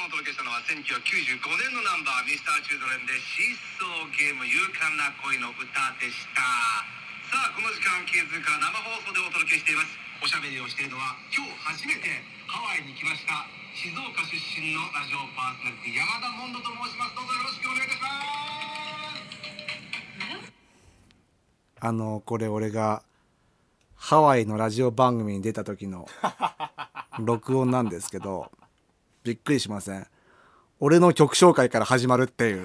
お届けしたのは1995年のナンバーミスターチルドレンでシーソーゲーム勇敢な恋の歌でした。さあこの時間ケーズカ生放送でお届けしています。おしゃべりをしているのは今日初めてハワイに来ました静岡出身のラジオパーソナリティ山田モンドと申します。どうぞよろしくお願いいたします。あのこれ俺がハワイのラジオ番組に出た時の録音なんですけどびっくりしません。俺の曲紹介から始まるっていう。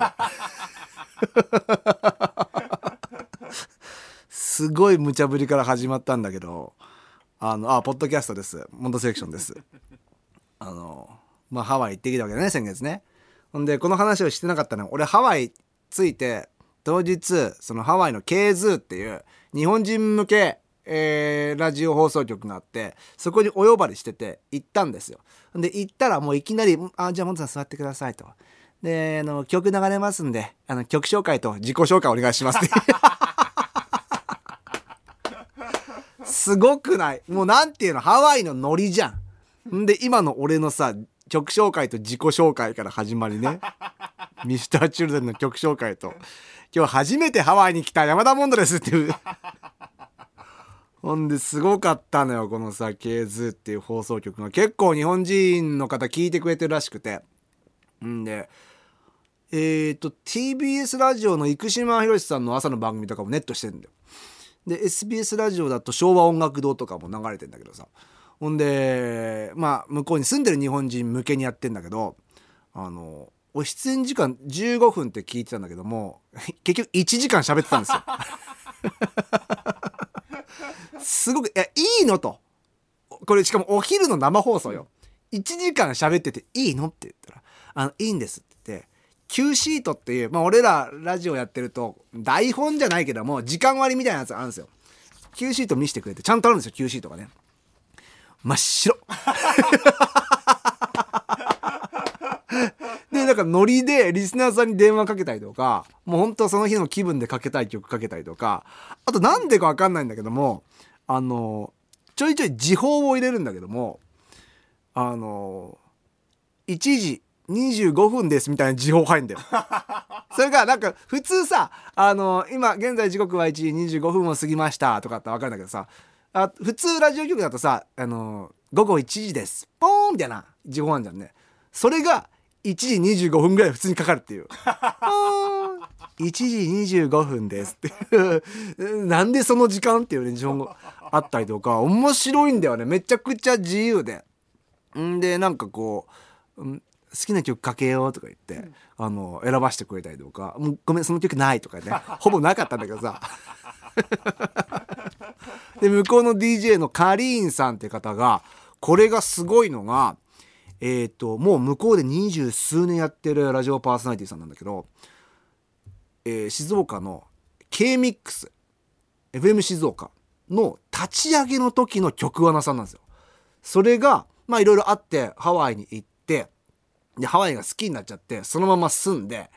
すごい無茶ぶりから始まったんだけどあのあポッドキャストです。モンドセレクションです。あのまあハワイ行ってきたわけだね先月ね。ほんでこの話をしてなかったの俺ハワイ着いて当日そのハワイの KZ っていう日本人向けえーラジオ放送局があってそこにお呼ばれしてて行ったんですよ。で行ったらもういきなり「あじゃあモンドさん座ってください」と。であの曲流れますんであの曲紹介と自己紹介お願いします すごくない。もうなんていうのハワイのノリじゃん。んで今の俺のさ曲紹介と自己紹介から始まりね。ミスターチルドレンの曲紹介と。今日初めてハワイに来た山田モンドですっていうほんですごかったのよこのさ「ケーズ」っていう放送局が結構日本人の方聞いてくれてるらしくて。んでえっ、と TBS ラジオの生島博さんの朝の番組とかもネットしてるんだよ。で SBS ラジオだと昭和音楽堂とかも流れてんだけどさ。ほんでまあ向こうに住んでる日本人向けにやってんだけどあの俺出演時間15分って聞いてたんだけども 結局1時間喋ってたんですよ。すごく「いやいいの?」とこれしかもお昼の生放送よ1時間喋ってて「いいの?」って言ったら「あのいいんです」って言って Q シートっていう、まあ、俺らラジオやってると台本じゃないけども時間割みたいなやつあるんですよ Q シート見せてくれてちゃんとあるんですよ Q シートがね真っ白でなんかノリでリスナーさんに電話かけたりとかもう本当その日の気分でかけたい曲かけたりとかあとなんでかわかんないんだけどもあのちょいちょい時報を入れるんだけどもあの1時25分ですみたいな時報入るんだよ。それがなんか普通さあの今現在時刻は1時25分を過ぎましたとかって分かるんだけどさあ普通ラジオ局だとさあの午後1時ですポーンみたいな時報あるじゃんねそれが1時25分ぐらい普通にかかるっていう。1時25分ですって。いうなんでその時間っていうね情報があったりとか面白いんだよね。めちゃくちゃ自由で。んでなんかこう好きな曲かけようとか言って、あの選ばしてくれたりとか「もうごめんその曲ない」とかね。ほぼなかったんだけどさ。で向こうの DJ のカリーンさんって方がこれがすごいのがえっ、ともう向こうで二十数年やってるラジオパーソナリティさんなんだけど、えー静岡の K-MIX FM 静岡の立ち上げの時の曲穴さんなんですよ。それがまあいろいろあってハワイに行ってでハワイが好きになっちゃってそのまま住んで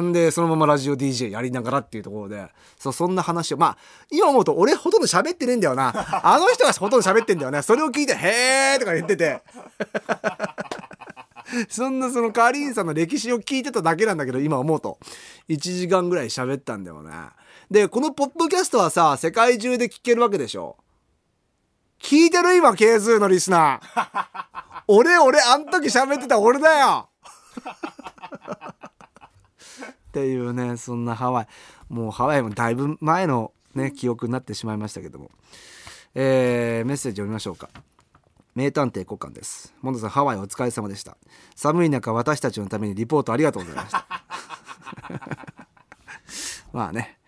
んでそのままラジオ DJ やりながらっていうところでそそんな話をまあ今思うと俺ほとんど喋ってねえんだよな。あの人がほとんど喋ってんだよね。それを聞いて「へー」とか言ってて。そんなそのカーリーンさんの歴史を聞いてただけなんだけど今思うと。1時間ぐらい喋ったんだよね。でこのポッドキャストはさ世界中で聞けるわけでしょ。聞いてる今 K ズのリスナー。俺俺あん時喋ってた俺だよ。っていうねそんなハワイ。もうハワイもだいぶ前のね記憶になってしまいましたけども。えーメッセージ読みましょうか。名探偵国官です。モンドさんハワイお疲れ様でした。寒い中私たちのためにリポートありがとうございました。まあね。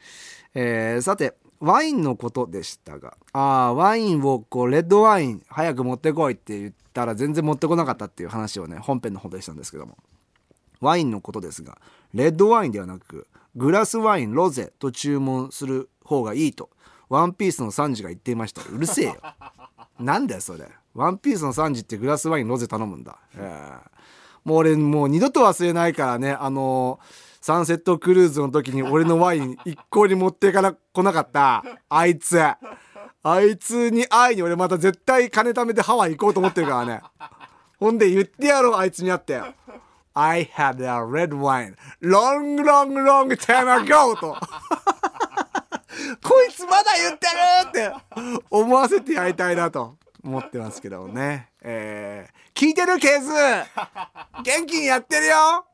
えーさてワインのことでしたがあーワインをこうレッドワイン早く持ってこいって言ったら全然持ってこなかったっていう話をね本編の方でしたんですけども。ワインのことですがレッドワインではなくグラスワインロゼと注文する方がいいとワンピースのサンジが言っていました。うるせえよ。なんだよそれ。ワンピースのサンジってグラスワインロゼ頼むんだ、えーもう俺もう二度と忘れないからねあのサンセットクルーズの時に俺のワイン一向に持っていかな来なかった。あいつ。あいつに会いに俺また絶対金貯めてハワイ行こうと思ってるからね。ほんで言ってやろうあいつに会って。I had a red wine. Long long long time ago と。こいつまだ言ってるって思わせてやりたいなと。思ってますけどもね。えー、聞いてるケース元気にやってるよ